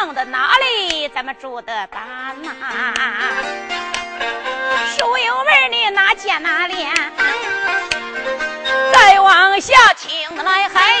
一会儿唱的哪里，咱们住的板呐？书友们，你哪见哪练？再往下听来，嗨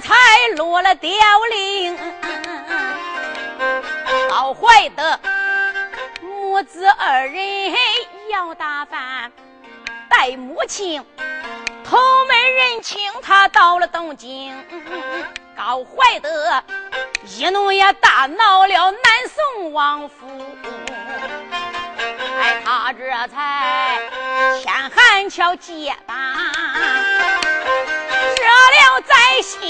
才落了凋零。高怀德母子二人要打饭，带母亲头门人请他到了东京。高怀德一怒也大闹了南宋王府。哎，他这才天寒桥结伴，热了在心。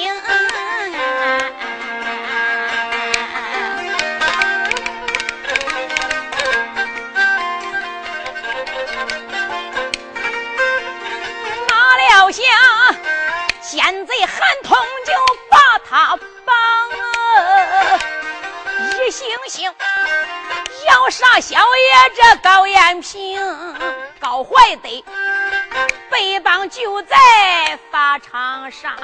就在法场上，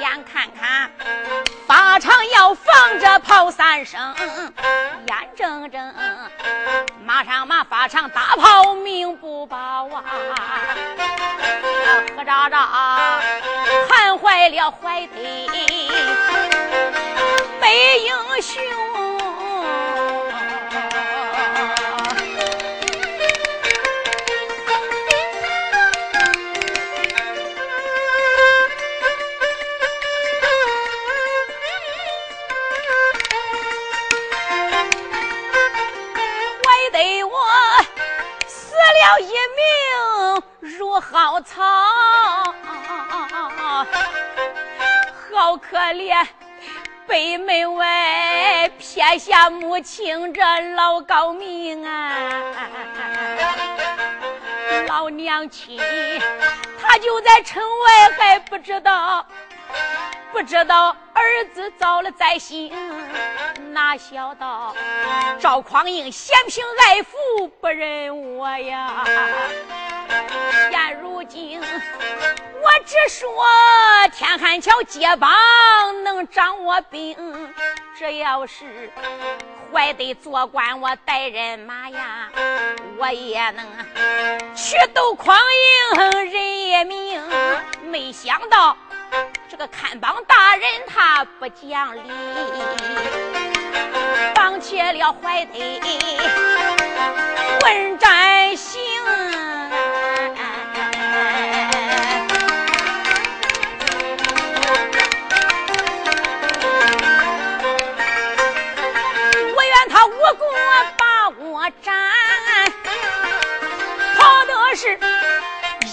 眼看看法场要放着炮三声，眼睁睁马上马法场大炮命不保啊！何喳喳喊坏了怀德没英雄。一命如蒿草，好可怜！北门外撇下母亲这老高明啊，老娘亲，他就在城外还不知道，不知道儿子遭了灾星。哪晓得赵匡胤嫌贫爱富不认我呀！现如今我只说天汉桥接帮能掌握兵，这要是怀得做官，我带人马呀，我也能去斗匡胤人也明。没想到这个看榜大人他不讲理。绑起了怀德问斩刑，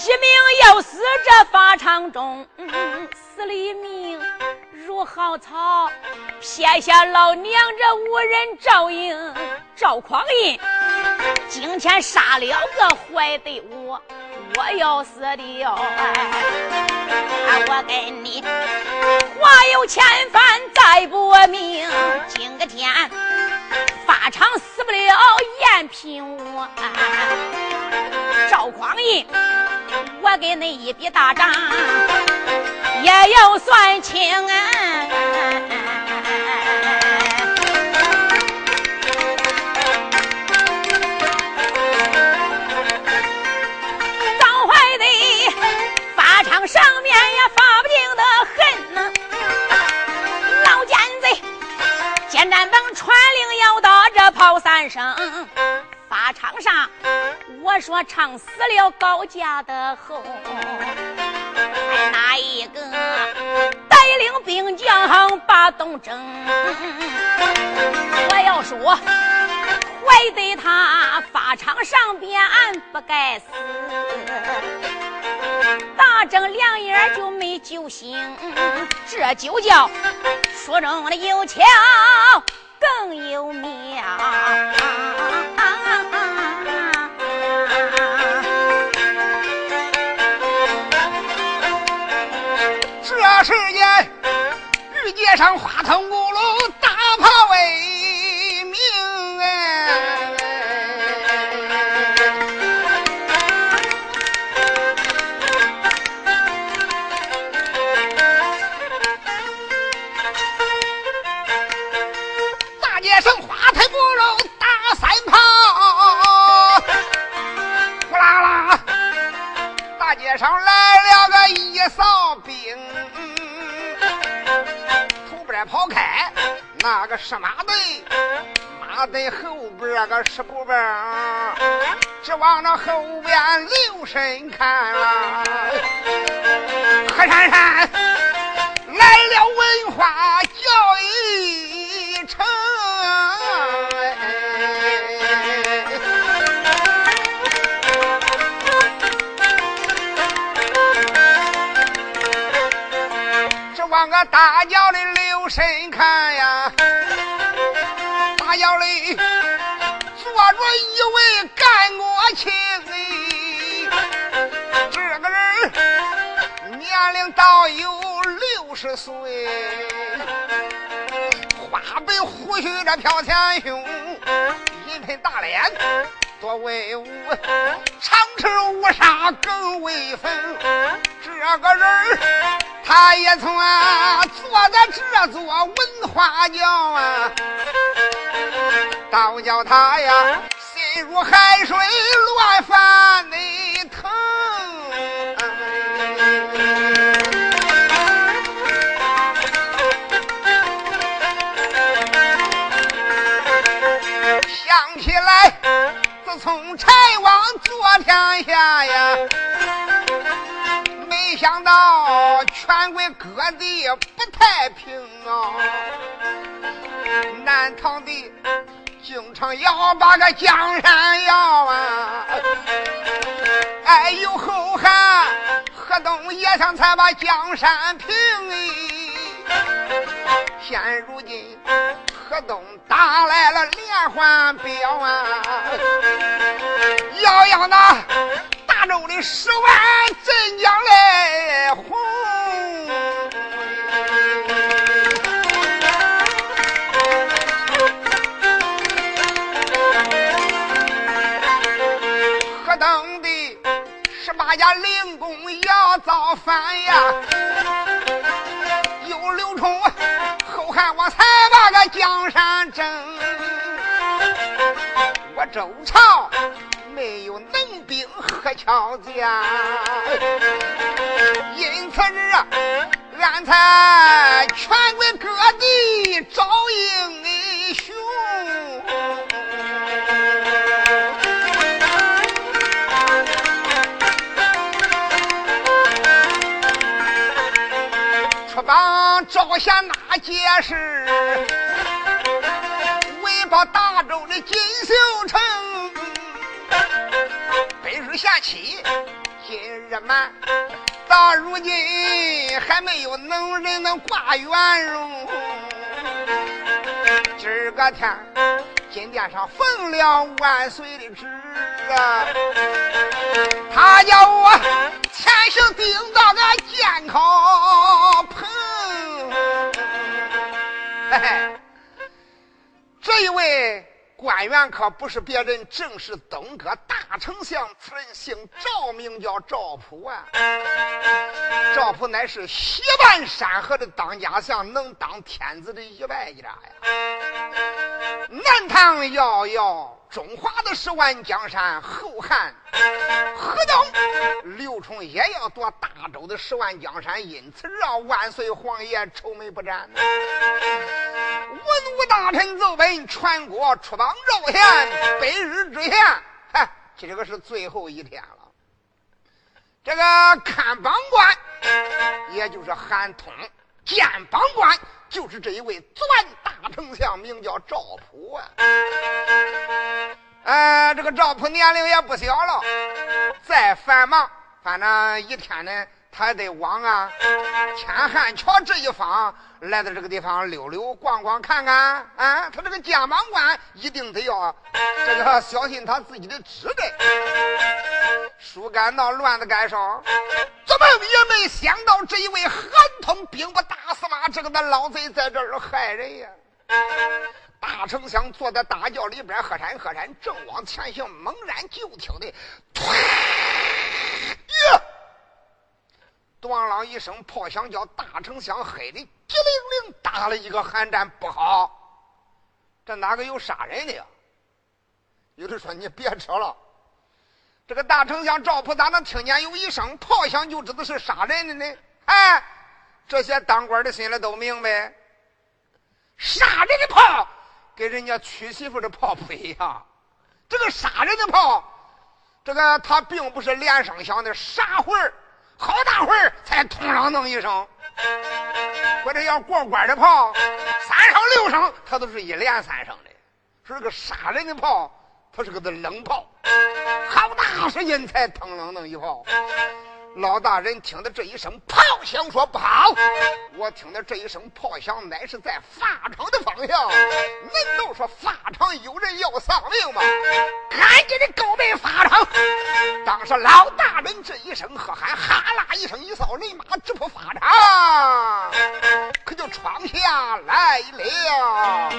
一命要死这法场中，死了命。如蒿草，撇下老娘这无人照应，赵匡胤今天杀了个坏队伍，我要死的哟！我跟你话有千番再不明，今个天法场死不了延平我。赵匡胤，我给你一笔大账，也要算清啊！上面也发不尽的恨呐！见战等传令要到这炮三声，法场上我说唱死了高家的后，还哪一个带领兵将把东征？我要说，坏的他法场上边不该死。大睁两眼就没救星，这就叫书中的有巧更有妙。这时间，日街上花头个一扫兵，头边跑开，那个是马队，马队后边个是步兵，只往那后边留神看。了，何珊珊来了文化教育往个大轿里留神看呀，大轿里坐着一位干国卿这个人年龄倒有六十岁，花白胡须这飘前胸，一盆大脸多威武，长翅乌纱更威风，这个人。他也从啊坐在这座文化庙啊，倒叫他呀心如海水乱翻的疼。想起来，自从柴王坐天下呀。没想到全国各地不太平啊！南唐的经常要把个江山要啊！哎，呦后汉河东也想才把江山平哎！现如今河东打来了连环镖啊！要要那。大周的十万镇江来红，河东的十八家灵公要造反呀，有刘冲后汉我才把个江山争，我周朝。没有能兵和巧将，因此啊，俺才全国各地招英雄。出榜招贤那件事，为报大周的锦绣城。本是贤妻，今日满，到如今还没有能人能挂圆容。今儿个天金殿上奉了万岁的旨啊，他叫我前行顶到个健康棚。嘿嘿，这一位。官员可不是别人，正是东阁大丞相。此人姓赵，名叫赵普啊。赵普乃是西半山河的当家相，能当天子的一败家呀。南唐遥遥。中华的十万江山，后汉河东刘崇也要夺大周的十万江山，因此让万岁皇爷愁眉不展。文武大臣奏本传国出榜绕县，百日之前，嗨，今个是最后一天了。这个看榜官，也就是韩通见榜官。就是这一位钻大丞相，名叫赵普啊。呃，这个赵普年龄也不小了，再繁忙，反正一天呢，他也得往啊天汉桥这一方来到这个地方溜溜逛逛看看啊。他这个肩膀官一定得要这个小心他自己的职责。书干到乱的干上，做梦也没想到这一位韩通兵部大司马，这个那老贼在这儿害人呀！大丞相坐在大轿里边，喝山喝山，正往前行，猛然就听的，呀！咣啷一声炮响，叫大丞相黑的激灵灵，打了一个寒战，不好！这哪个有杀人的呀？有的说你别扯了。这个大丞相赵普咋能听见有一声炮响就知道是杀人的呢？哎，这些当官的心里都明白，杀人的炮跟人家娶媳妇的炮不一样。这个杀人的炮，这个他并不是连声响的，杀会儿好大会儿才通啷弄一声。或者要过关的炮，三声六声，它都是一连三声的。是个杀人的炮。它是个冷炮，好大声音才腾啷啷一炮。老大人听的这一声炮响，说不好。我听的这一声炮响，乃是在法场的方向。难道说法场有人要丧命吗？赶紧的告备法场。当时老大人这一声喝喊，哈啦一声一扫人马直扑法场，可就闯下来了。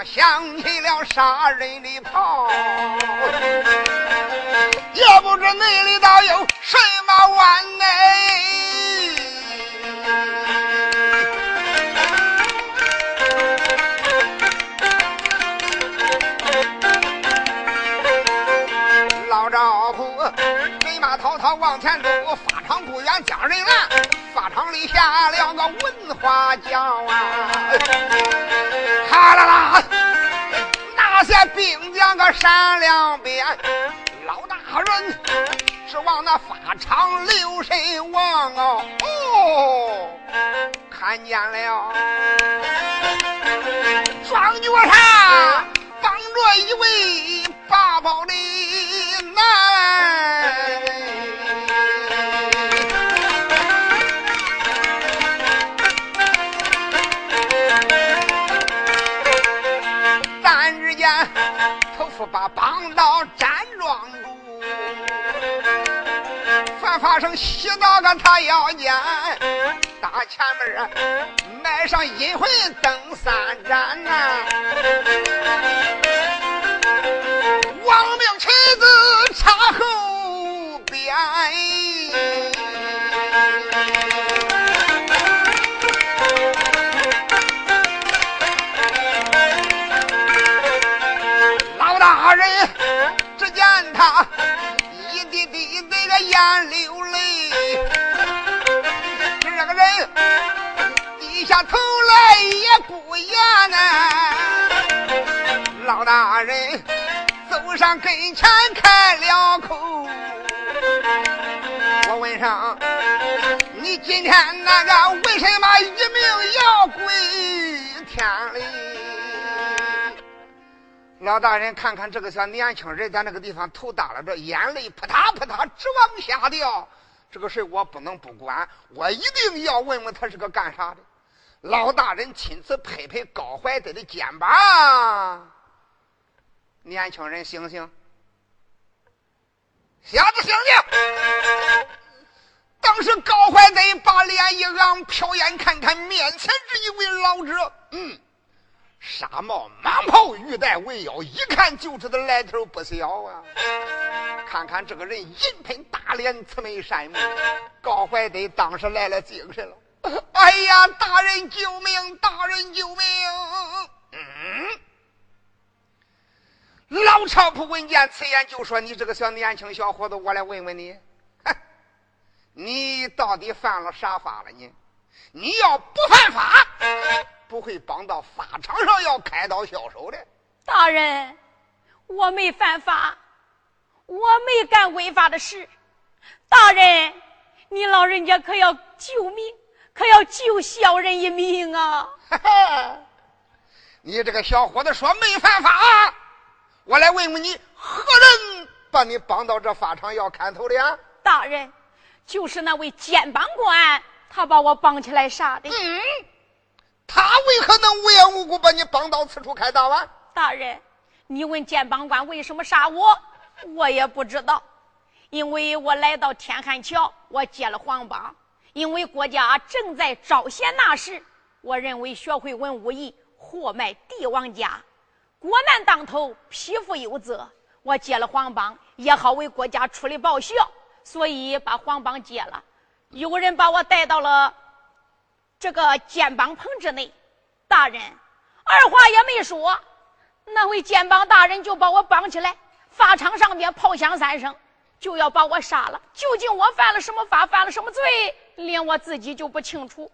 上响起了杀人的炮？也不知那里倒有什么弯呢？他往前走，法场不远，将人拦。法场里下了个文化将啊，哈啦啦，那些兵将个闪两边。老大人是往那法场留神望哦，看见了，庄脚上绑着一位八宝的男。把绑到站桩住，凡发生洗澡个他要见，大前门卖上阴魂灯三盏呐，他一滴滴这个眼流泪，这个人低下头来也不言呐。老大人走上跟前开了口，我问上，你今天那个为什么一命要归天里？老大人，看看这个小年轻人在那个地方头耷拉着，眼泪扑嗒扑嗒直往下掉。这个事我不能不管，我一定要问问他是个干啥的。老大人亲自拍拍高怀德的肩膀，年轻人醒醒，小子醒醒！当时高怀德把脸一昂，瞟眼看看面前这一位老者，嗯，纱帽蟒袍玉带围腰，一看就知道来头不小啊。看看这个人银盆大脸，慈眉善目，高怀德当时来了精神了。哎呀，大人救命！大人救命！嗯，老朝普闻见此言，就说：“你这个小年轻小伙子，我来问问你，你到底犯了啥法了？你，你要不犯法，不会绑到法场上要开刀销售的。”大人，我没犯法。我没干违法的事，大人，你老人家可要救命，可要救小人一命啊！你这个小伙子说没犯法，我来问问你，何人把你绑到这法场要砍头的呀？大人，就是那位监帮官，他把我绑起来杀的。嗯，他为何能无缘无故把你绑到此处开刀啊？大人，你问监帮官为什么杀我？我也不知道，因为我来到天汉桥，我接了黄榜。因为国家正在招贤纳士，我认为学会文武艺，货卖帝王家，国难当头，匹夫有责。我接了黄榜，也好为国家出力报效，所以把黄榜接了。有人把我带到了这个肩膀棚之内，大人二话也没说，那位肩膀大人就把我绑起来。法场上边炮响三声，就要把我杀了。究竟我犯了什么法，犯了什么罪，连我自己就不清楚。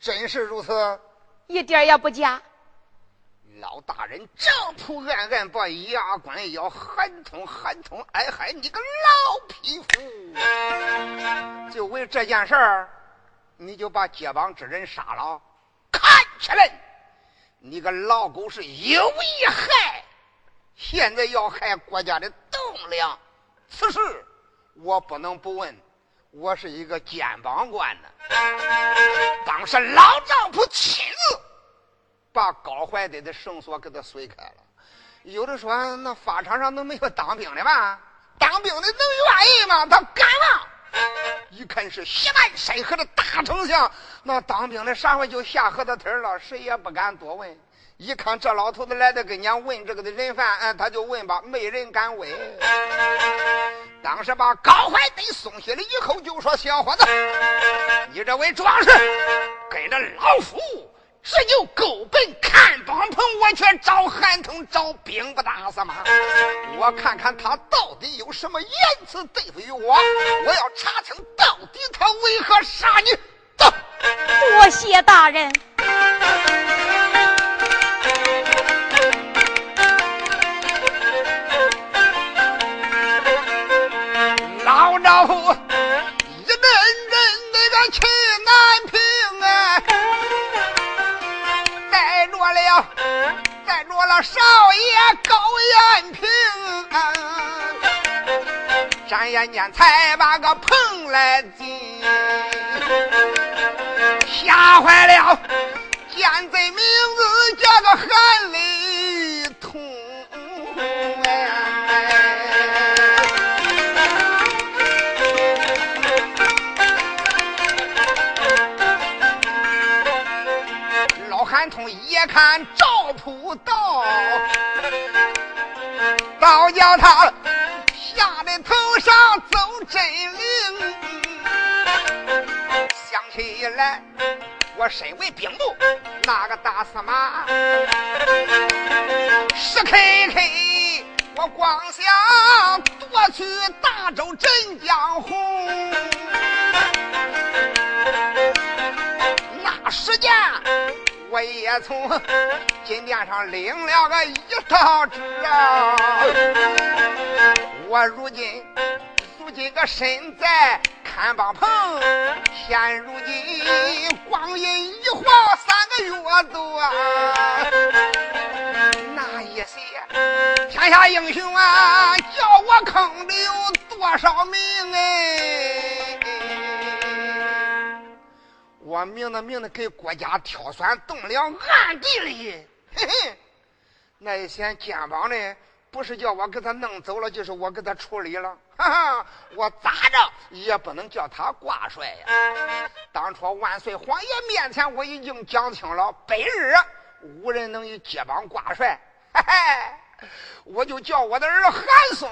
真是如此，一点也不假。老大人正铺暗暗把牙关咬，喊痛喊痛！哎嗨，你个老匹夫！就为这件事儿，你就把接帮之人杀了？看起来，你个老狗是有意害。现在要害国家的栋梁，此事我不能不问。我是一个肩膀官呢，当时老丈夫亲自把高怀德的绳索给他碎开了。有的说，那法场上能没有当兵的吗？当兵的能愿意吗？他敢吗？一看是西南山河的大丞相，那当兵的上回就下河的腿了，谁也不敢多问。一看这老头子来的跟前问这个的人犯，嗯，他就问吧，没人敢问。当时把高怀德松下了以后，就说：“小伙子，你这位壮士跟着老夫，只有够本看帮棚，我却找韩通找兵不打死吗？我看看他到底有什么言辞对付于我，我要查清到底他为何杀你。走，多谢大人。”老夫一阵阵那个去带着了少爷高延平，转眼间才把个棚来进，吓坏了奸贼名字叫个韩立通。老韩通。一看赵普到，倒叫他吓得头上走真灵。想起来，我身为兵部那个大司马，石 K K，我光想夺取大周镇江红，那时间。我也从金殿上领了个一道旨啊！我如今如今个身在看帮棚，现如今光阴一晃三个月多，那一些天下英雄啊，叫我坑的有多少命哎！我明的明的给国家挑选栋梁，暗地里，嘿嘿，那一些肩膀呢？不是叫我给他弄走了，就是我给他处理了。哈哈，我咋着也不能叫他挂帅呀！当初万岁皇爷面前我已经讲清了，百日无人能以接榜挂帅。嘿嘿，我就叫我的儿韩松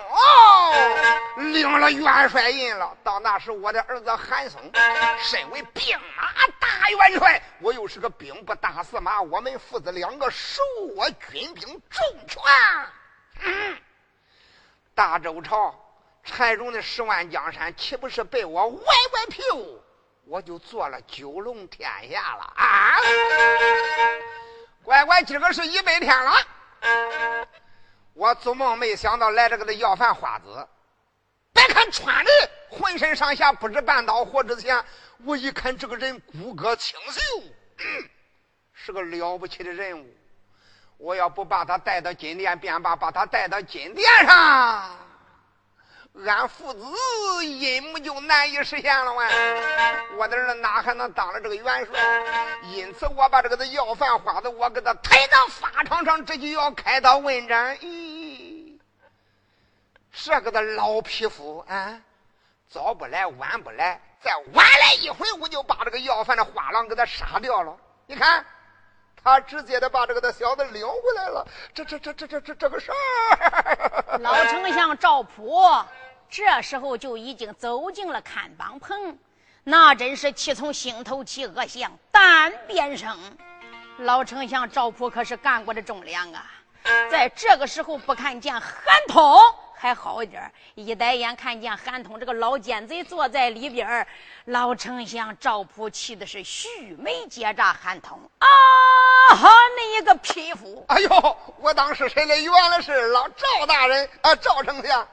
领了元帅印了。到那时，我的儿子韩松身为兵马大元帅，我又是个兵部大司马，我们父子两个手握军兵重权。大周朝柴荣的十万江山，岂不是被我歪歪屁股，我就做了九龙天下了啊！乖乖，今个是一百天了，我做梦没想到来这个的要饭花子。别看穿的浑身上下不知半刀火之前，我一看这个人骨骼清秀，是个了不起的人物。我要不把他带到金殿，便把把他带到金殿上，俺父子阴谋就难以实现了哇！我的儿哪还能当了这个元帅？因此，我把这个的要饭花子，我给他抬到法场上，这就要开刀问斩。咦，这个的老匹夫啊，早不来，晚不来，再晚来一回，我就把这个要饭的花郎给他杀掉了。你看。他直接的把这个的小子领回来了，这这这这这这这个事儿。老丞相赵普这时候就已经走进了看榜棚，那真是气从心头起，恶向胆边生。老丞相赵普可是干过的重粮啊，在这个时候不看见韩通。还好一点一抬眼看见韩通这个老奸贼坐在里边老丞相赵普气的是须眉结扎。韩通啊，你一个匹夫！哎呦，我当是谁的？原来是老赵大人啊，赵丞相。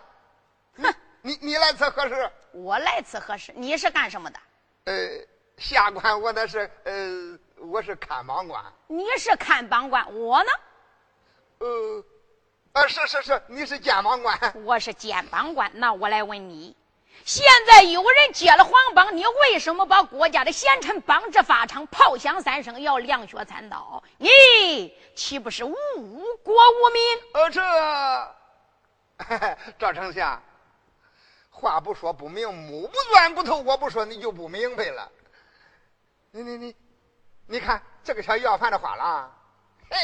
哼，你你来此何事？我来此何事？你是干什么的？呃，下官我那是呃，我是看榜官。你是看榜官，我呢？呃。啊，是是是，你是监榜官，我是监榜官。那我来问你，现在有人接了皇榜，你为什么把国家的贤臣绑至法场，炮响三声，要两血参刀？你岂不是误国无民？呃，这 赵丞相，话不说不明，目不钻不透，我不说你就不明白了。你你你，你看这个小要饭的话了，嘿。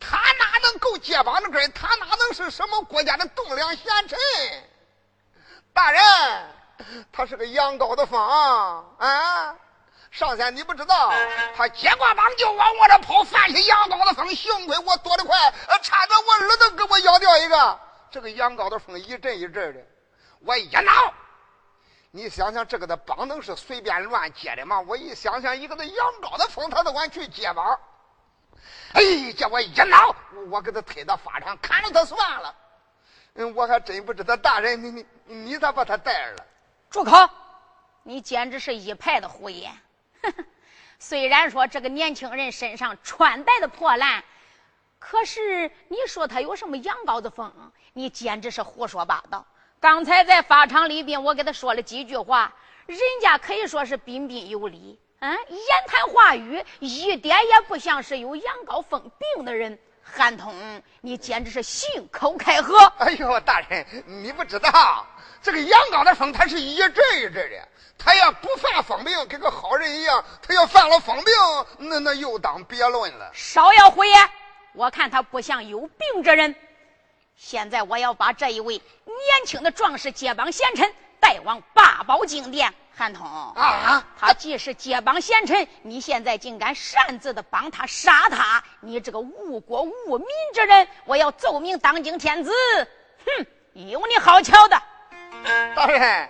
他哪能够接榜的根？他哪能是什么国家的栋梁贤臣？大人，他是个羊羔的风啊！上仙你不知道，他接过棒就往我这跑，犯起羊羔的风。幸亏我躲得快，差点我耳朵给我咬掉一个。这个羊羔的风一阵一阵的，我一恼，你想想这个的榜能是随便乱接的吗？我一想想，一个那羊羔的风，他都敢去接榜。哎，叫我一恼，我给他推到法场，砍了他算了。嗯，我还真不知道，大人，你你你咋把他带来了？住口！你简直是一派的胡言。虽然说这个年轻人身上穿戴的破烂，可是你说他有什么羊羔子风？你简直是胡说八道。刚才在法场里边，我给他说了几句话，人家可以说是彬彬有礼。嗯，言谈话语一点也不像是有羊羔疯病的人。韩通，你简直是信口开河！哎呦，大人，你不知道，这个羊羔的疯，他是一阵一阵的。他要不犯疯病，跟个好人一样；他要犯了疯病，那那又当别论了。少要胡言！我看他不像有病之人。现在我要把这一位年轻的壮士接榜贤臣带往八宝金殿。韩通啊，他既是结帮贤臣，你现在竟敢擅自的帮他杀他，你这个误国误民之人！我要奏明当今天子，哼，有你好瞧的！大人，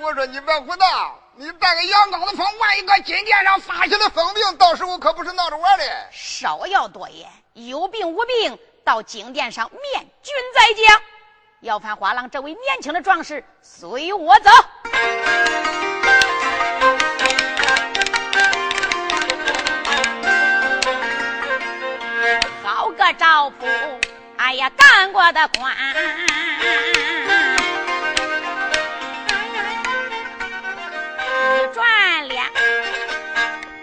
我说你别胡闹，你带个羊羔子风，万一搁金殿上发起了疯病，到时候可不是闹着玩的。少要多言，有病无病，到金殿上面君再讲。要饭花郎这位年轻的壮士，随我走。好个赵府，哎呀，干过的官。转脸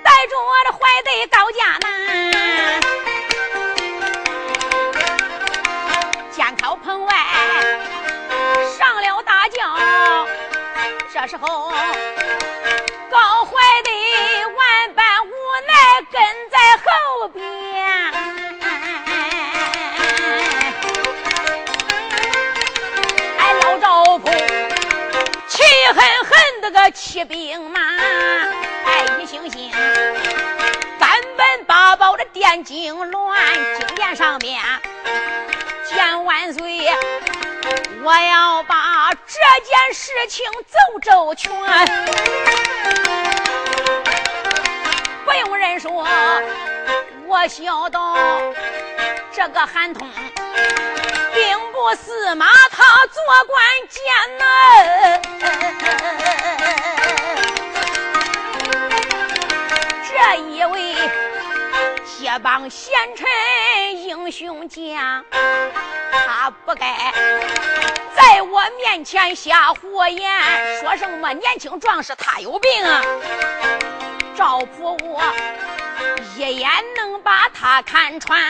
带着我的怀对高家男，这时候高怀的万般无奈跟在后边，哎，老赵府气狠狠的个骑兵马，哎，一星星赶奔八宝的殿京銮，金殿上面。见万岁，我要把这件事情奏周全。不用人说，我晓得这个韩通并不是马他做官艰难。这一位这帮贤臣英雄将，他不该在我面前瞎胡言，说什么年轻壮士他有病啊！赵普我一眼能把他看穿，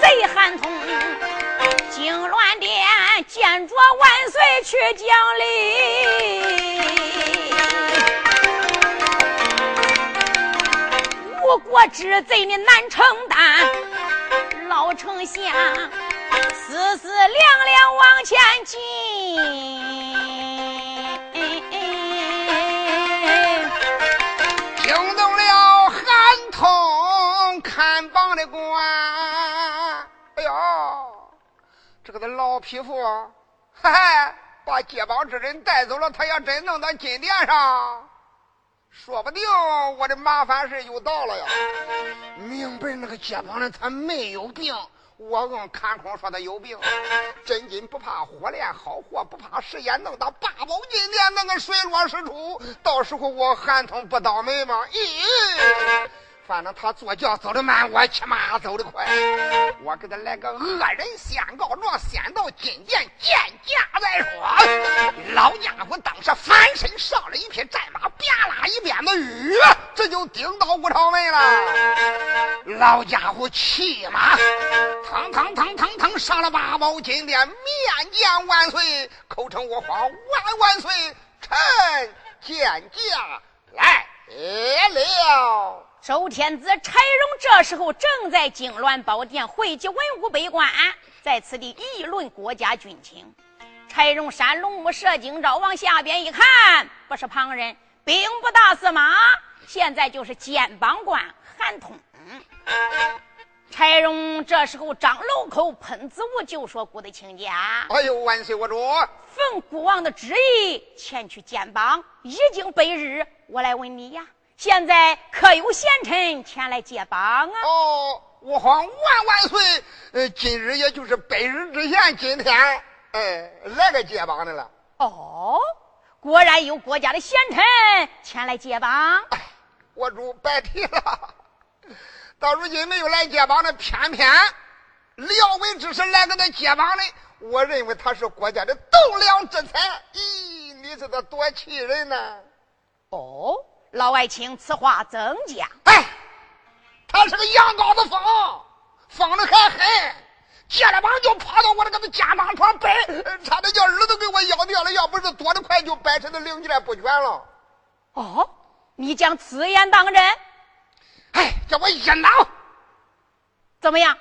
贼韩通惊乱殿见着万岁去讲理。吴国之贼你难承担，老丞相思思量量往前进。惊动了韩通看榜的官。哎呦，这个的老匹夫，嗨，把接榜之人带走了，他要真弄到金殿上，说不定我的麻烦事又到了呀。明白那个接榜的他没有病。我跟看空说他有病，真金不怕火炼，好货不怕时间，弄到八宝金殿，弄个水落石出。到时候我韩通不倒霉吗？咦，反正他坐轿走的慢，我骑马走的快。我给他来个恶人先告状，先到金殿见驾再说。老家伙当时翻身上了一匹战马，啪啦一鞭子雨，这就顶到武朝门了。老家伙骑马，腾腾腾腾腾上了八宝金殿，面见万岁，口称我皇万万岁，臣见驾。周天子柴荣这时候正在金銮宝殿汇集文武百官，在此地议论国家军情。柴荣山龙目射睛照往下边一看，不是旁人，兵部大司马，现在就是肩膀官韩通。柴荣这时候张楼口喷子无就说：“顾德卿家，哎呦，万岁我主，奉孤王的旨意前去监榜，已经百日。我来问你呀，现在可有贤臣前来接榜啊？”哦，我皇万万岁！呃，今日也就是百日之前，今天哎来个接榜的了。哦，果然有国家的贤臣前来接榜。哎，我主白提了。到如今没有来接榜的，偏偏廖文之是来给他接榜的。我认为他是国家的栋梁之才。咦，你说他多气人呢！哦，老外卿，此话怎讲？哎，他是个羊羔子疯，疯的还狠，接了膀就跑到我那个肩膀上摆，差点叫耳朵给我咬掉了。要不是躲得快，就摆成的零件不全了。哦，你将此言当真？哎，叫我一挠，怎么样？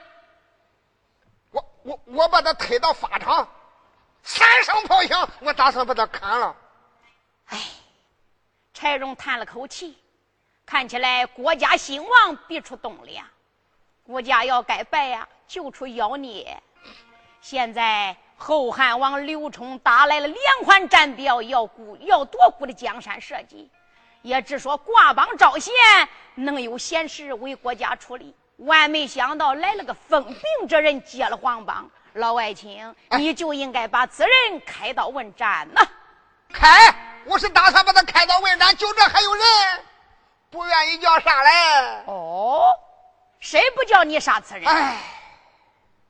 我我我把他推到法场，三声炮响，我打算把他砍了。哎，柴荣叹了口气，看起来国家兴亡必出栋梁，国家要该败呀，就出妖孽。现在后汉王刘冲打来了连环战表，要顾要夺顾的江山社稷。也只说挂榜招贤，能有贤士为国家出力。万没想到来了个疯病之人接了皇榜，老外卿，你就应该把此人开刀问斩呐！开，我是打算把他开刀问斩，就这还有人不愿意叫杀来？哦，谁不叫你杀此人？哎，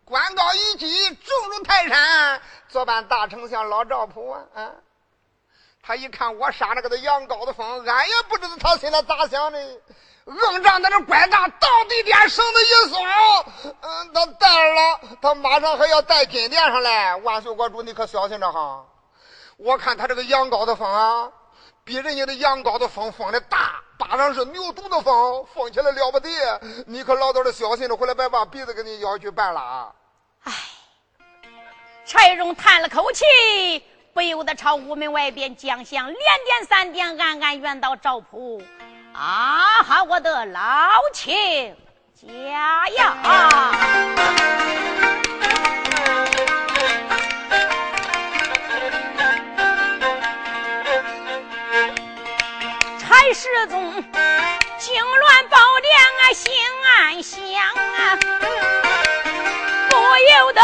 官高一级，重如泰山，坐办大丞相老赵普啊！啊，他一看我杀那个杨高的风，俺也不知道他心里咋想的。硬仗在那拐大，到地点绳子一松，嗯，他带了，他马上还要带金殿上来。万岁国主，你可小心着哈！我看他这个羊羔的风啊，比人家的羊羔的风风的大，巴掌是牛犊的风，风起来了不得。你可老早的小心着，回来别把鼻子给你咬去办了啊。唉，柴荣叹了口气，不由得朝屋门外边将相连点三点，暗暗怨道：“赵普。”啊哈！我的老亲家呀，柴世宗惊乱宝殿啊，心暗想啊，不由得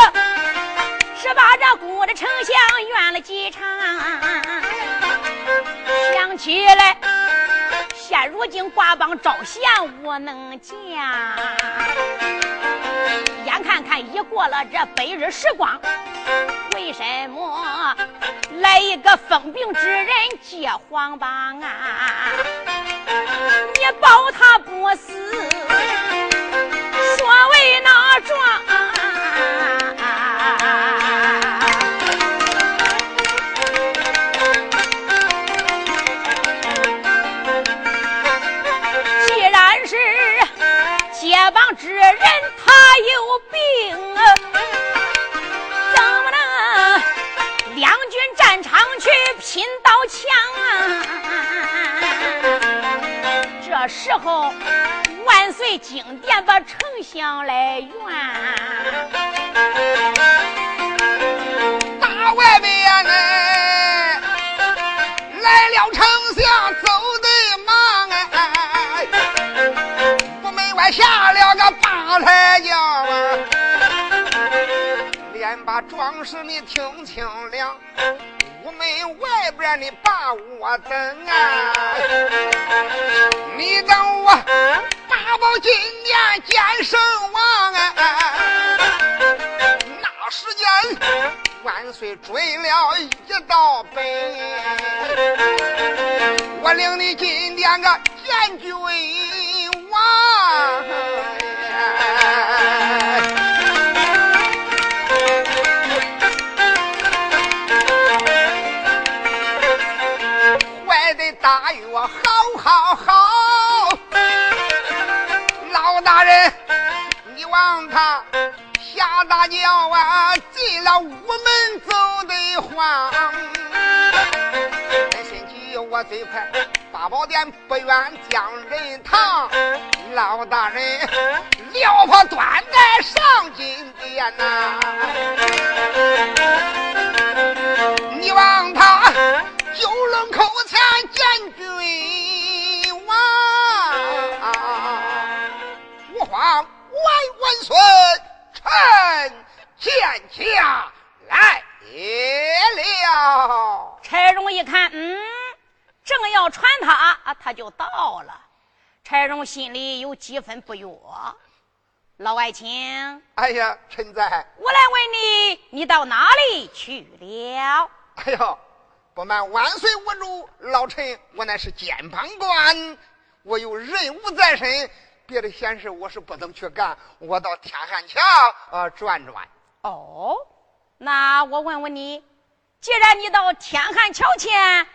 是把这姑的丞相怨了几场，想起来。现如今挂榜招贤无能见，眼看看已过了这百日时光，为什么来一个疯病之人接黄榜啊？你保他不死，说为哪桩？时候万岁金殿把丞相来援，大外边呢来了丞相走得忙哎，屋门外下了个。大抬轿啊，连把壮士你听清了，屋门外边你把我等啊，你等我八宝金殿见圣王啊，那时间万岁追了一道奔，我领你进殿个见君王。你望他下大轿啊，进了屋门走得慌。我最快八宝殿不愿将人堂，老大人撩破端带上金殿呐！你望他九龙口前见君万万岁，臣见驾来了。柴荣一看，嗯。正要传他，他就到了。柴荣心里有几分不悦。老外卿，哎呀，臣在。我来问你，你到哪里去了？哎呦，不瞒万岁无主，老臣我乃是监榜官，我有任务在身，别的闲事我是不能去干。我到天汉桥啊转转。哦，那我问问你，既然你到天汉桥前。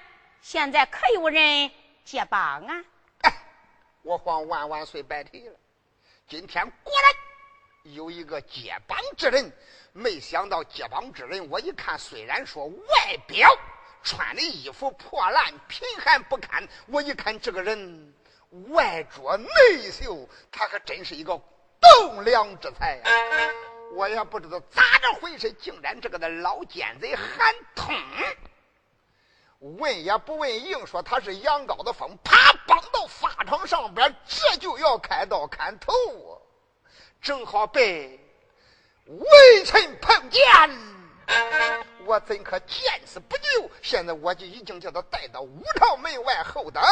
现在可有人接榜啊？哎，我皇万万岁白提了。今天果然有一个接榜之人，没想到接榜之人，我一看，虽然说外表穿的衣服破烂贫寒不堪，我一看这个人外拙内秀，他可真是一个栋梁之才呀！我也不知道咋着回事，竟然这个的老奸贼韩通。问也不问，硬说他是杨高的风，啪绑到法场上边，这就要开刀砍头，正好被微臣碰见，我怎可见死不救？现在我就已经叫他带到五朝门外候等，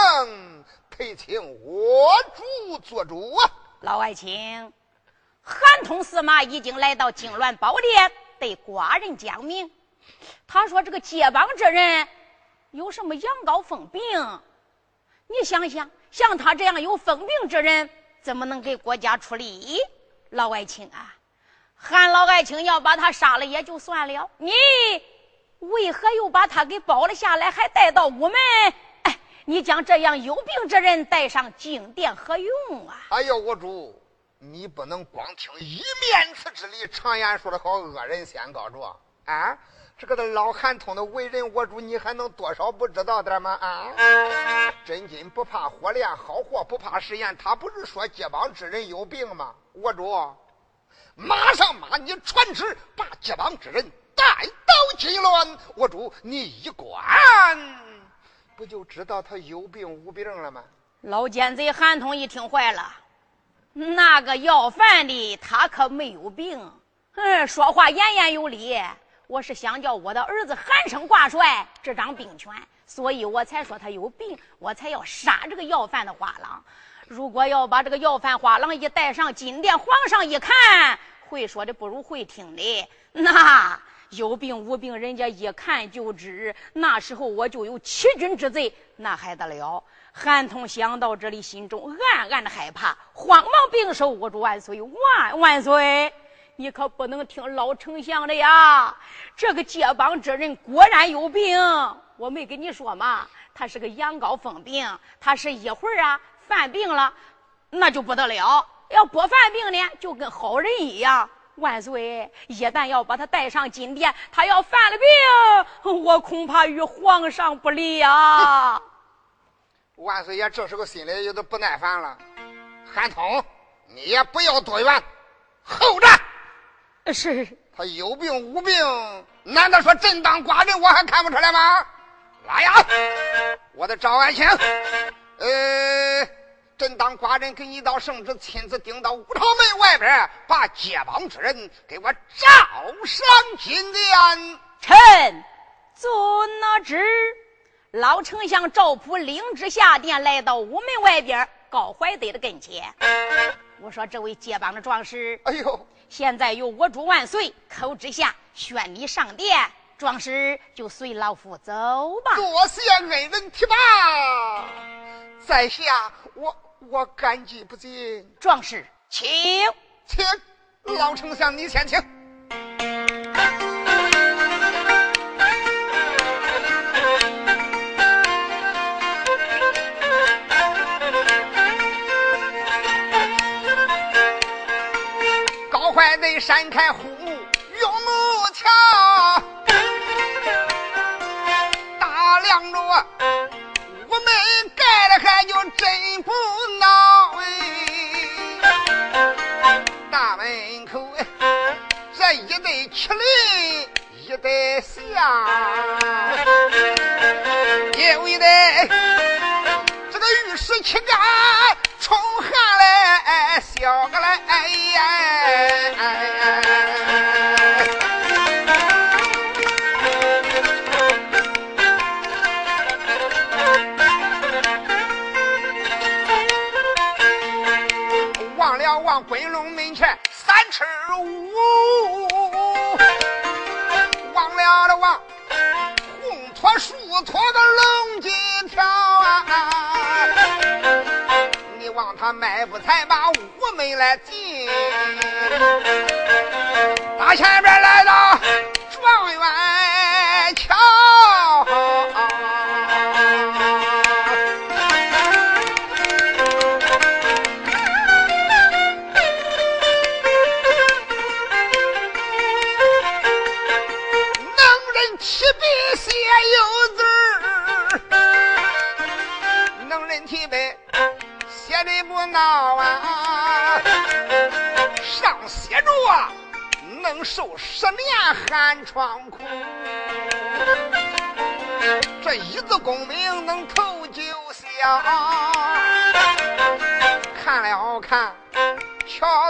陪请我主做主啊！老爱卿，韩通司马已经来到金銮宝殿，对寡人讲明。他说：“这个接榜之人有什么阳高风病？你想想，像他这样有疯病之人，怎么能给国家出力？老爱卿啊，韩老爱卿要把他杀了也就算了，你为何又把他给保了下来，还带到午门？哎，你将这样有病之人带上金殿何用啊？哎呦，我主，你不能光听一面词之理。常言说得好，恶人先告状啊。”这个的老韩通的为人，我主你还能多少不知道点吗？啊！真金不怕火炼，好货不怕食言。他不是说接帮之人有病吗？我主，马上马你传旨，把接榜之人带到金銮。我主你一观，不就知道他有病无病了吗？老奸贼韩通一听坏了，那个要饭的他可没有病，嗯，说话言言有理。我是想叫我的儿子韩生挂帅执掌兵权，所以我才说他有病，我才要杀这个要饭的花郎。如果要把这个要饭花郎一带上金殿，皇上一看，会说的不如会听的。那有病无病，人家一看就知。那时候我就有欺君之罪，那还得了？韩通想到这里，心中暗暗的害怕，慌忙并手握住万岁，万万岁。你可不能听老丞相的呀！这个接榜之人果然有病，我没跟你说吗？他是个羊羔疯病，他是一会儿啊犯病了，那就不得了；要不犯病呢，就跟好人一样。万岁，一旦要把他带上金殿，他要犯了病，我恐怕与皇上不利啊！万岁爷这时候心里有点不耐烦了。韩通，你也不要多怨，候着。是他有病无病？难道说朕当寡人我还看不出来吗？来呀，我的赵爱卿，呃，朕当寡人给你道圣旨，亲自顶到五朝门外边，把结帮之人给我召上金殿。臣遵了旨。老丞相赵普领旨下殿，来到午门外边高怀德的跟前。我说：“这位结帮的壮士，哎呦！”现在由我主万岁口之下宣你上殿，壮士就随老夫走吧。多谢恩人提拔，在下我我感激不尽。壮士，请请老丞相你先请。高怀内闪开虎目用木桥，打量着我们盖的还就真一对麒麟一对象，有一对这个玉石旗杆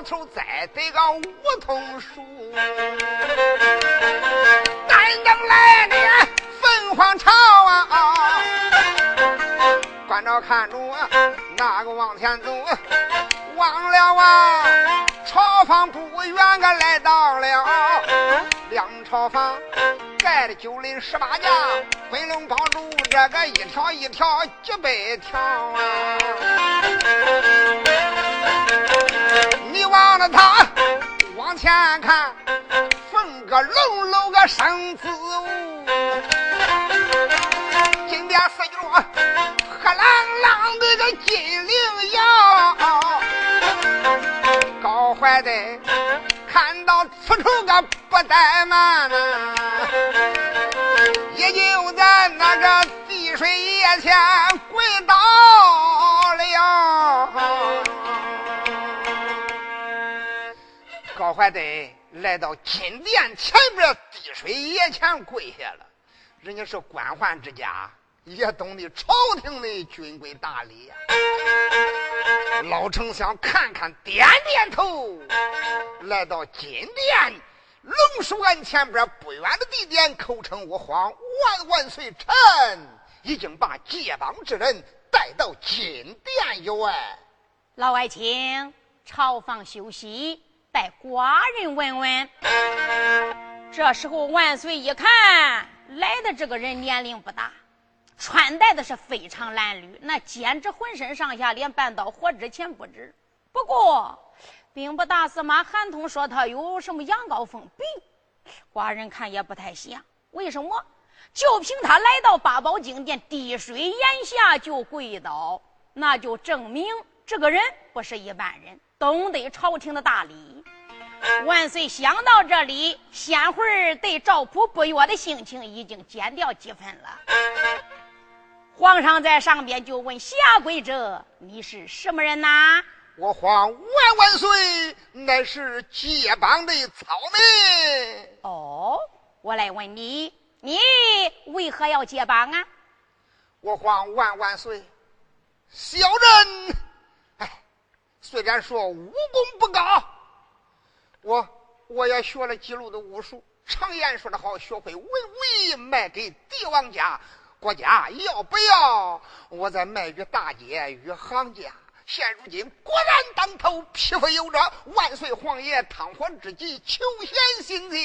头。栽得个梧桐树，但等来年凤凰巢啊，关照看着那个往前走，忘了啊，朝房不远个来到了梁朝房。盖的九林十八家，飞龙帮主这个一条一条几百条啊！往前看，凤个龙楼个生子屋，金殿四角黑朗朗的个金铃摇，高怀德看到此处个不怠慢呐。也就在那个滴水崖前跪倒高怀德来到金殿前边滴水崖前跪下了。人家是官宦之家，也懂得朝廷的军规大礼呀。老丞相看看，点点头，来到金殿。龙书案前边不远的地点，口称我皇万万岁臣已经把结帮之人带到金殿有哎。老爱卿，朝房休息，待寡人问问。这时候万岁一看来的这个人年龄不大，穿戴的是非常褴褛，那简直浑身上下连半道火之前不值。不过。兵部大司马韩通说他有什么羊羔疯病，寡人看也不太像。为什么？就凭他来到八宝金殿滴水眼下就跪倒，那就证明这个人不是一般人，懂得朝廷的大礼。万岁想到这里，仙会儿对赵普不悦的心情已经减掉几分了。皇上在上边就问下跪者：“你是什么人呐？”我皇万万岁，乃是结帮的草民。哦，我来问你，你为何要结帮啊？我皇万万岁，小人，哎，虽然说武功不高，我我也学了几路的武术。常言说得好，学会文武卖给帝王家，国家要不要？我再卖与大街与行家。现如今果然当头，匹夫有责。万岁皇爷汤火之际，求贤心切。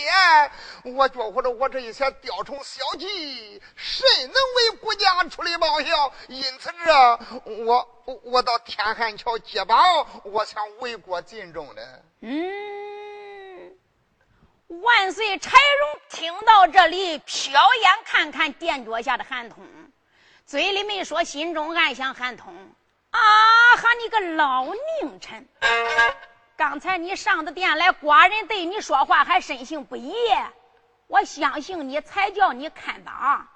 我觉着我这一些雕虫小技，谁能为国家出力报效？因此这我我到天汉桥接宝，我想为国尽忠的。嗯，万岁柴荣听到这里，瞟眼看看殿脚下的韩通，嘴里没说，心中暗想：韩通。啊哈！你个老佞臣！刚才你上的殿来，寡人对你说话还深信不疑。我相信你，才叫你看当，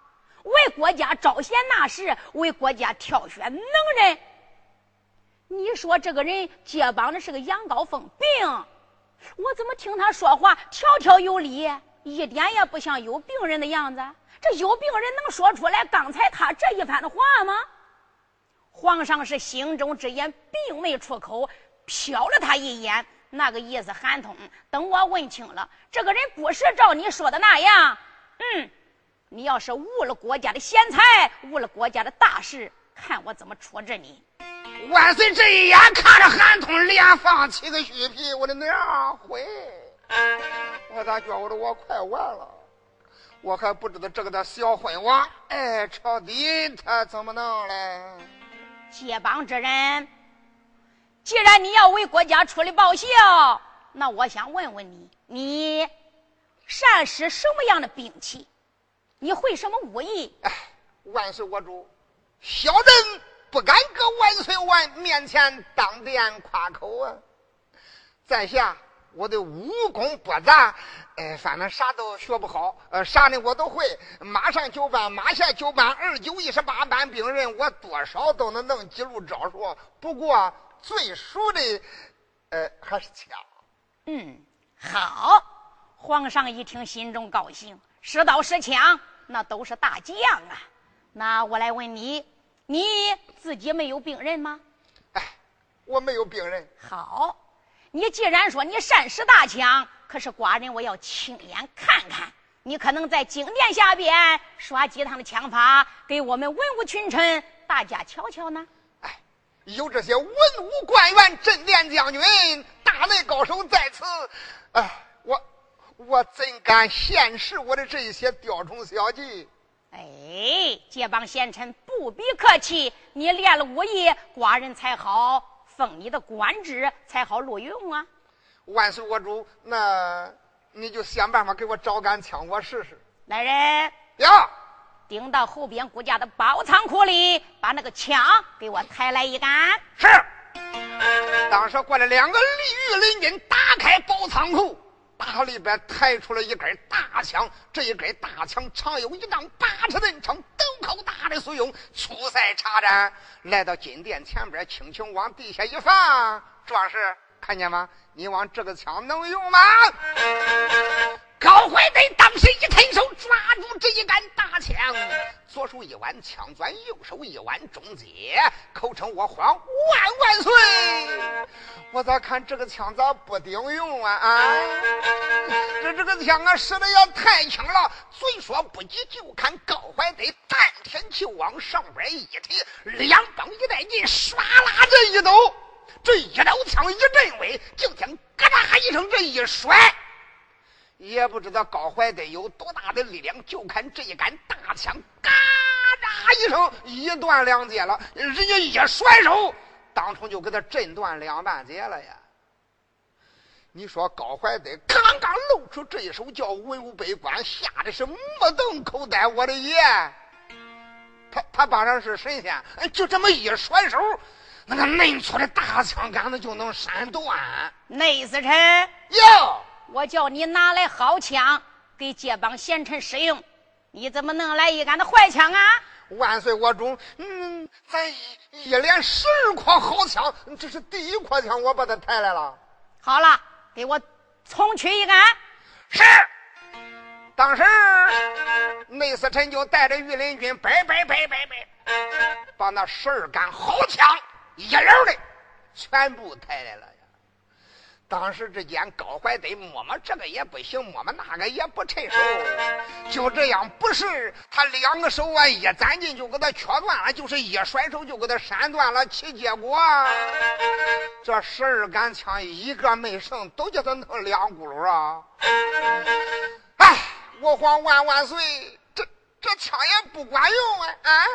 为国家招贤纳士，为国家挑选能人。你说这个人结帮的是个羊羔疯病，我怎么听他说话条条有理，一点也不像有病人的样子？这有病人能说出来刚才他这一番的话吗？皇上是心中之言，并没出口，瞟了他一眼，那个意思喊通。等我问清了，这个人不是照你说的那样。嗯，你要是误了国家的贤才，误了国家的大事，看我怎么处置你。万岁这一眼看着韩通，连放七个虚皮，我的娘回！我咋觉得我快完了？我还不知道这个的小混娃，哎，朝底他怎么弄嘞？结帮之人，既然你要为国家出力报效，那我想问问你：你善使什么样的兵器？你会什么武艺？哎，万岁我主，小人不敢搁万岁万面前当面夸口啊！在下我的武功不咋。哎，反正啥都学不好，呃，啥呢我都会。马上九班，马下九班，二九一十八班兵人，我多少都能弄几路招数。不过最熟的，呃，还是枪。嗯，好。皇上一听，心中高兴。使刀使枪，那都是大将啊。那我来问你，你自己没有病人吗？哎，我没有病人。好，你既然说你善使大枪，可是寡人我要亲眼看看，你可能在金殿下边耍几趟的枪法，给我们文武群臣大家瞧瞧呢？哎，有这些文武官员、镇殿将军、大内高手在此，哎，我我怎敢现实我的这一些雕虫小技？哎，这帮贤臣不必客气，你练了武艺，寡人才好封你的官职，才好录用啊！万岁，我主，那你就想办法给我找杆枪，我试试。来人呀，顶到后边顾家的包仓库里，把那个枪给我抬来一杆。是。当时过来两个鲤鱼领军，打开包仓库。大里边抬出了一根大枪，这一根大枪长有一丈八尺多长，斗口大的使用，粗塞插着。来到金殿前边，轻轻往地下一放，壮士看见吗？你往这个枪能用吗？高怀德当时一伸手抓住这一杆大枪，左手一挽枪钻，右手一挽中节，口称我皇万万岁。我咋看这个枪咋不顶用啊？啊，这这个枪啊，使的也太轻了。嘴说不急，就看高怀德丹田就往上边一提，两膀一带劲，唰啦这一抖，这一刀枪一阵威，就听咯哒一声这一甩。也不知道高怀德有多大的力量，就看这一杆大枪，嘎喳一声，一断两截了。人家一甩手，当场就给他震断两半截了呀！你说高怀德刚刚露出这一手，叫文武百官吓得是目瞪口呆。我的爷，他他帮上是神仙，就这么一甩手，那个嫩粗的大枪杆子就能闪断。内死臣哟。我叫你拿来好枪给这帮贤臣使用，你怎么弄来一杆子坏枪啊？万岁，我中，嗯，咱一一连十二筐好枪，这是第一筐枪，我把它抬来了。好了，给我重取一杆。是。当时内侍臣就带着御林军，摆摆摆摆摆，把那十二杆好枪一溜的全部抬来了。当时之间，高怀德摸摸这个也不行，摸摸那个也不趁手，就这样不是他两个手啊一攒劲就给他缺断了，就是一甩手就给他扇断了，其结果这十二杆枪一个没剩，都叫他弄两轱辘啊！哎，我皇万万岁！这枪也不管用啊！啊，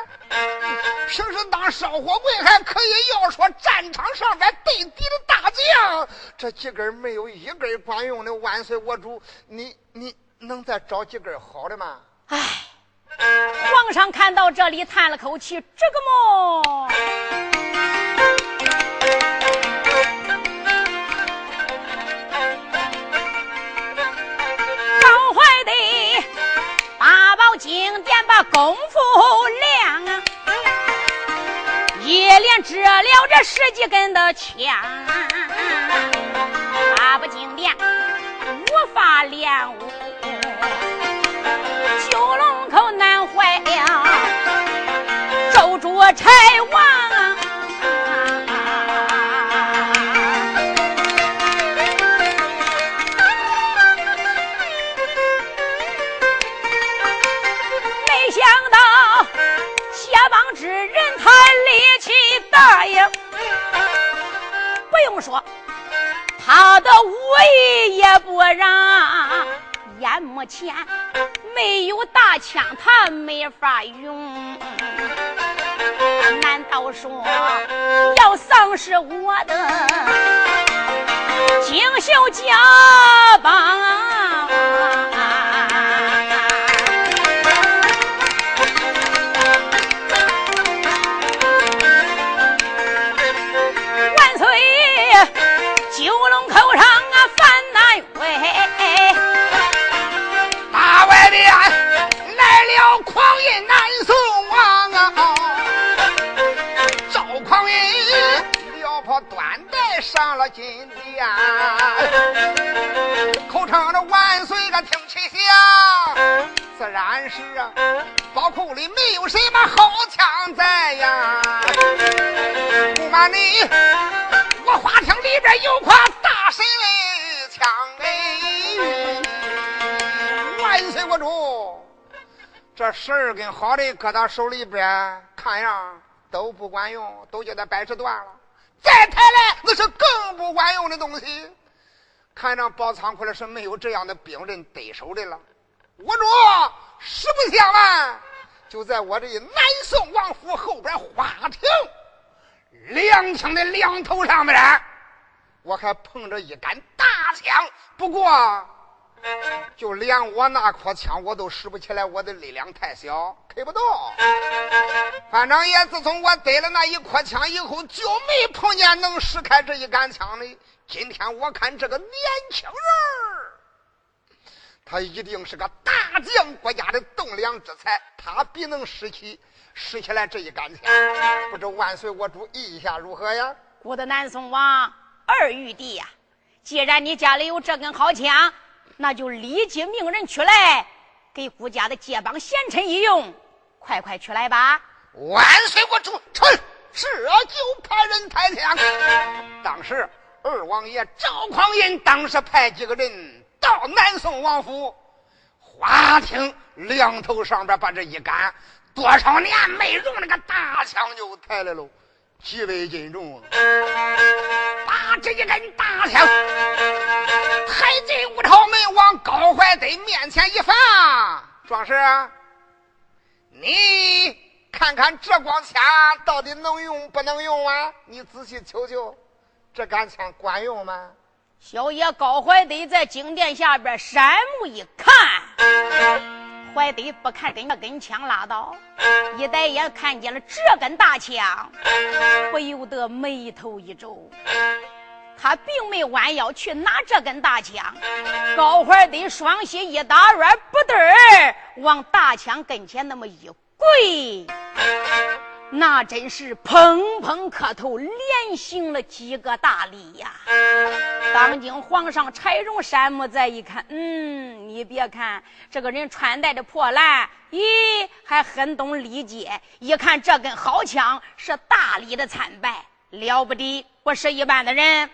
平时当烧火棍还可以，要说战场上边对敌的大将，这几根没有一根管用的。万岁，我主，你你能再找几根好的吗？哎，皇上看到这里叹了口气，这个么？那功夫亮啊，一连折了这十几根的枪，他不精练无法练武，九龙口难坏了，周主柴王。用。难道说要丧失我的锦绣家邦？然是啊，宝库里没有什么好枪在呀。不瞒你，我花厅里边有块大神枪哎！万岁，我主，这十二根好的搁他手里边，看样都不管用，都叫他掰扯断了。再抬来，那是更不管用的东西。看上宝仓库里是没有这样的兵刃得手的了。我主，实不相瞒，就在我这南宋王府后边花亭两枪的两头上面，我还碰着一杆大枪。不过，就连我那颗枪我都使不起来，我的力量太小，开不动。反正也自从我得了那一颗枪以后，就没碰见能使开这一杆枪的。今天我看这个年轻人他一定是个大将国家的栋梁之才，他必能拾起拾起来这一杆枪。不知万岁我主意下如何呀？我的南宋王二玉帝呀，既然你家里有这根好枪，那就立即命人取来，给顾家的接帮贤臣一用。快快取来吧！万岁我主，臣这就派人抬枪。当时。二王爷赵匡胤当时派几个人到南宋王府花厅梁头上边，把这一杆多少年没用那个大枪就抬来了，极为斤重。把这一根大枪抬进五朝门，往高怀德面前一放。壮士，你看看这光枪到底能用不能用啊？你仔细瞅瞅。这杆枪管用吗？小爷高怀德在金殿下边山目一看，怀德不看跟那根枪拉倒，一抬眼看见了这根大枪，不由得眉头一皱。他并没弯腰去拿这根大枪，高怀德双膝一打软，不对儿往大枪跟前那么一跪。那真是砰砰磕头，连行了几个大礼呀！当今皇上柴荣山木再一看，嗯，你别看这个人穿戴的破烂，咦，还很懂礼节。一看这根好枪，是大礼的参拜。了不得，不是一般的人。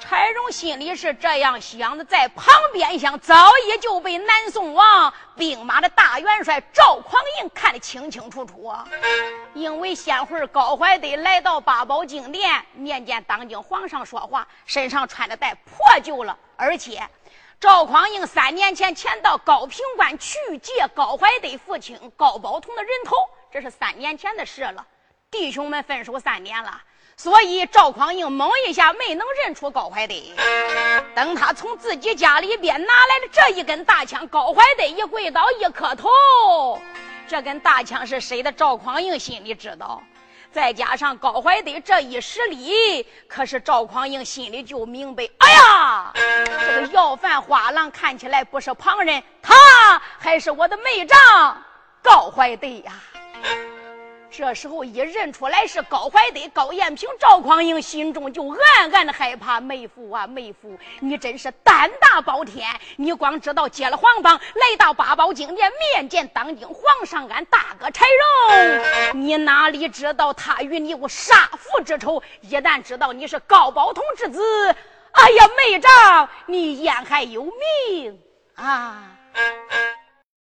柴荣心里是这样想的，在旁边想，早已就被南宋王兵马的大元帅赵匡胤看得清清楚楚。因为先会高怀德来到八宝金殿面见当今皇上说话，身上穿的带破旧了，而且赵匡胤三年前前到高平关去借高怀德父亲高宝同的人头，这是三年前的事了。弟兄们分手三年了。所以赵匡胤猛一下没能认出高怀德。等他从自己家里边拿来的这一根大枪，高怀德一跪倒一磕头，这根大枪是谁的？赵匡胤心里知道。再加上高怀德这一施礼，可是赵匡胤心里就明白：哎呀，这个要饭花郎看起来不是旁人，他还是我的妹丈高怀德呀。这时候一认出来是高怀德、高艳平、赵匡胤，心中就暗暗的害怕。妹夫啊，妹夫，你真是胆大包天！你光知道接了皇榜，来到八宝金殿面见当今皇上，俺大哥柴荣，你哪里知道他与你有杀父之仇？一旦知道你是高宝通之子，哎呀，妹丈，你眼还有命啊！